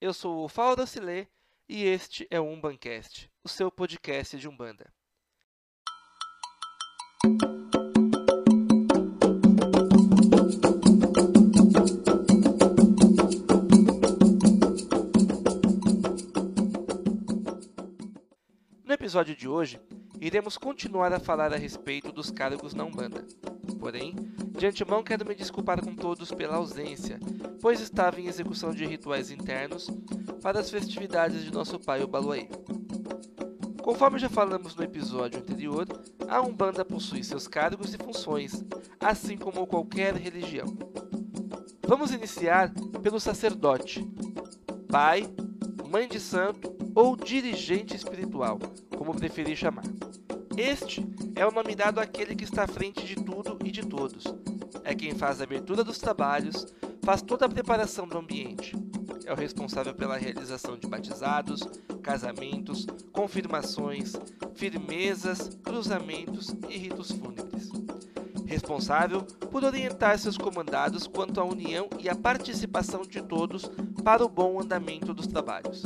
Eu sou o Fausto Silê e este é o Umbancast, o seu podcast de Umbanda. No episódio de hoje, iremos continuar a falar a respeito dos cargos na Umbanda. Porém, de antemão quero me desculpar com todos pela ausência, pois estava em execução de rituais internos para as festividades de nosso pai o Baluaí. Conforme já falamos no episódio anterior, a Umbanda possui seus cargos e funções, assim como qualquer religião. Vamos iniciar pelo sacerdote, pai, mãe de santo ou dirigente espiritual, como preferir chamar. Este é o nome dado àquele que está à frente de tudo e de todos. É quem faz a abertura dos trabalhos, faz toda a preparação do ambiente. É o responsável pela realização de batizados, casamentos, confirmações, firmezas, cruzamentos e ritos fúnebres. Responsável por orientar seus comandados quanto à união e à participação de todos para o bom andamento dos trabalhos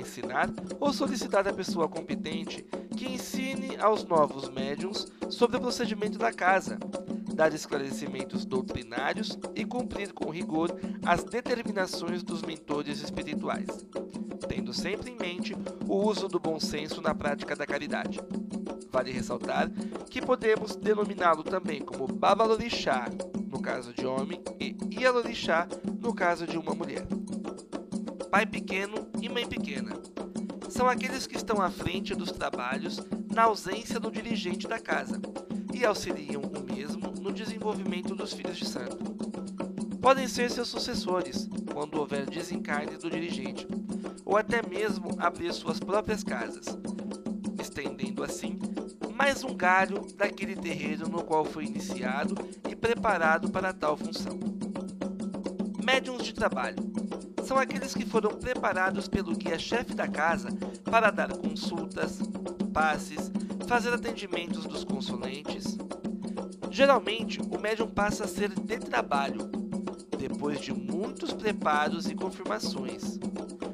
ensinar ou solicitar a pessoa competente que ensine aos novos médiums sobre o procedimento da casa, dar esclarecimentos doutrinários e cumprir com rigor as determinações dos mentores espirituais, tendo sempre em mente o uso do bom senso na prática da caridade. Vale ressaltar que podemos denominá-lo também como Babalorixá, no caso de homem, e Ialorixá, no caso de uma mulher pai pequeno e mãe pequena. São aqueles que estão à frente dos trabalhos na ausência do dirigente da casa e auxiliam o mesmo no desenvolvimento dos filhos de santo. Podem ser seus sucessores, quando houver desencarne do dirigente, ou até mesmo abrir suas próprias casas, estendendo assim mais um galho daquele terreiro no qual foi iniciado e preparado para tal função. Médiuns de trabalho são aqueles que foram preparados pelo guia-chefe da casa para dar consultas, passes, fazer atendimentos dos consulentes. Geralmente, o médium passa a ser de trabalho, depois de muitos preparos e confirmações,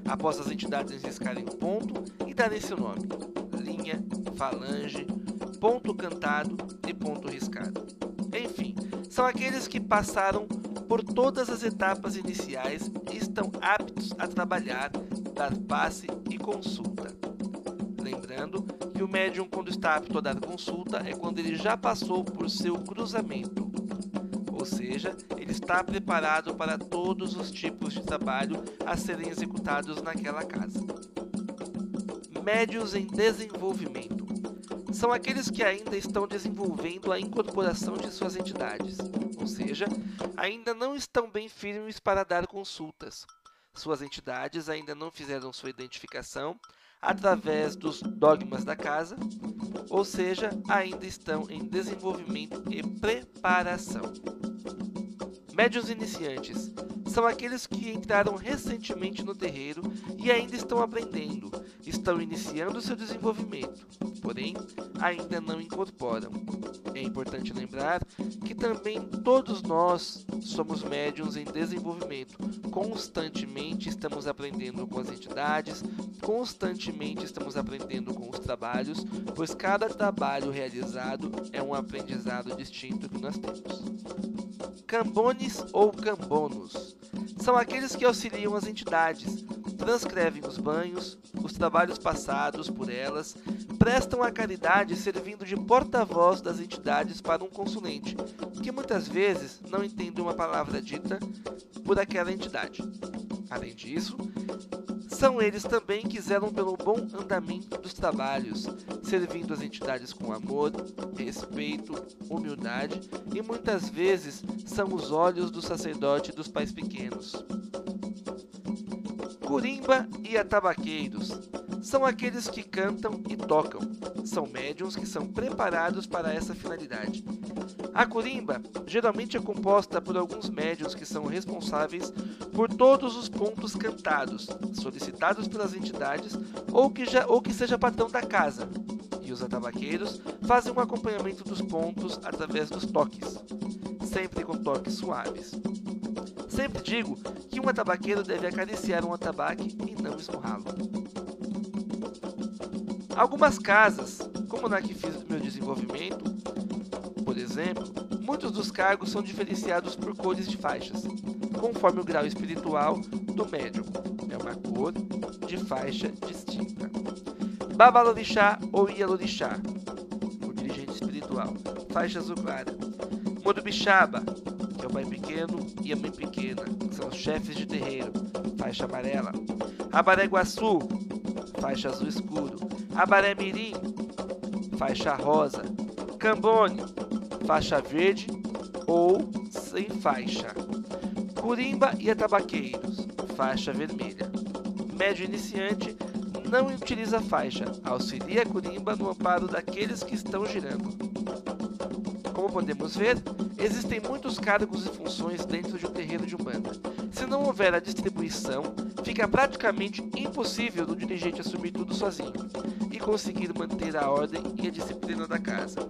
após as entidades riscarem o ponto e darem seu nome, linha, falange, ponto cantado e ponto riscado. Enfim, são aqueles que passaram por todas as etapas iniciais e estão aptos a trabalhar, dar passe e consulta. Lembrando que o médium, quando está apto a dar consulta, é quando ele já passou por seu cruzamento, ou seja, ele está preparado para todos os tipos de trabalho a serem executados naquela casa. Médios em desenvolvimento são aqueles que ainda estão desenvolvendo a incorporação de suas entidades ou seja, ainda não estão bem firmes para dar consultas. Suas entidades ainda não fizeram sua identificação através dos dogmas da casa, ou seja, ainda estão em desenvolvimento e preparação. Médios iniciantes são aqueles que entraram recentemente no terreiro e ainda estão aprendendo, estão iniciando seu desenvolvimento, porém ainda não incorporam. É importante lembrar que também todos nós somos médiums em desenvolvimento. Constantemente estamos aprendendo com as entidades, constantemente estamos aprendendo com os trabalhos, pois cada trabalho realizado é um aprendizado distinto que nós temos. Cambones ou cambonos são aqueles que auxiliam as entidades, transcrevem os banhos, os trabalhos passados por elas, prestam a caridade servindo de porta-voz das entidades para um consulente, que muitas vezes não entende uma palavra dita por aquela entidade. Além disso, são eles também que zelam pelo bom andamento dos trabalhos, servindo as entidades com amor, respeito, humildade e muitas vezes são os olhos do sacerdote dos pais pequenos. Curimba e atabaqueiros são aqueles que cantam e tocam. São médiums que são preparados para essa finalidade. A curimba geralmente é composta por alguns médiums que são responsáveis por todos os pontos cantados, solicitados pelas entidades ou que, já, ou que seja patrão da casa. E os atabaqueiros fazem um acompanhamento dos pontos através dos toques, sempre com toques suaves Sempre digo que um atabaqueiro deve acariciar um atabaque e não esmurrá-lo. Algumas casas, como na que fiz meu desenvolvimento, por exemplo, muitos dos cargos são diferenciados por cores de faixas, conforme o grau espiritual do médium. É uma cor de faixa distinta. Babalorixá ou Ialorixá, o dirigente espiritual, faixa azul clara. Morubixaba, que é o pai pequeno e a mãe pequena, são os chefes de terreiro, faixa amarela. Abareguaçu, faixa azul escuro. Abaré Mirim, faixa rosa. Cambone, faixa verde ou sem faixa. Curimba e Atabaqueiros, faixa vermelha. Médio iniciante não utiliza faixa, auxilia a Curimba no amparo daqueles que estão girando. Como podemos ver, existem muitos cargos e funções dentro de um terreiro de Umbanda. Se não houver a distribuição, fica praticamente impossível do dirigente assumir tudo sozinho e conseguir manter a ordem e a disciplina da casa.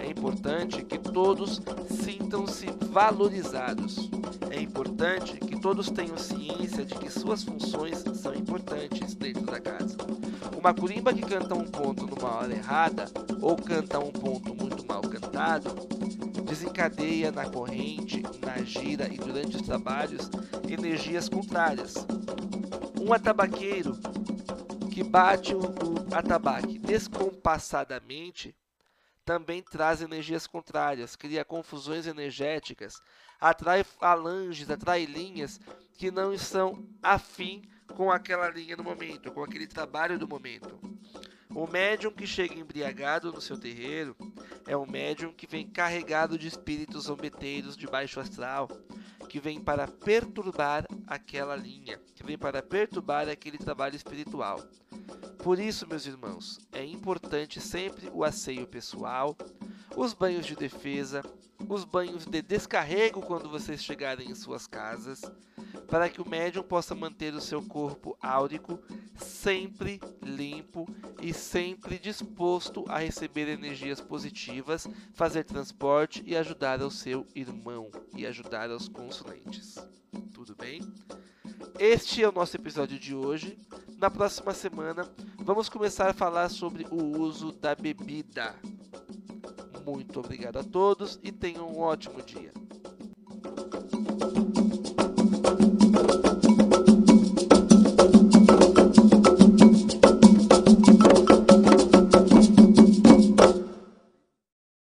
É importante que todos sintam-se valorizados. É importante que todos tenham ciência de que suas funções são importantes dentro da casa. Uma curimba que canta um ponto numa hora errada ou canta um ponto muito mal cantado desencadeia na corrente, na gira e durante os trabalhos energias contrárias. Um atabaqueiro que bate o atabaque descompassadamente também traz energias contrárias, cria confusões energéticas, atrai falanges, atrai linhas que não estão afim com aquela linha no momento, com aquele trabalho do momento. O médium que chega embriagado no seu terreiro é um médium que vem carregado de espíritos zombeteiros de baixo astral, que vem para perturbar aquela linha, que vem para perturbar aquele trabalho espiritual. Por isso, meus irmãos, é importante sempre o asseio pessoal, os banhos de defesa, os banhos de descarrego quando vocês chegarem em suas casas, para que o médium possa manter o seu corpo áurico sempre limpo e sempre disposto a receber energias positivas, fazer transporte e ajudar ao seu irmão e ajudar aos consulentes. Tudo bem? Este é o nosso episódio de hoje. Na próxima semana, vamos começar a falar sobre o uso da bebida. Muito obrigado a todos e tenham um ótimo dia.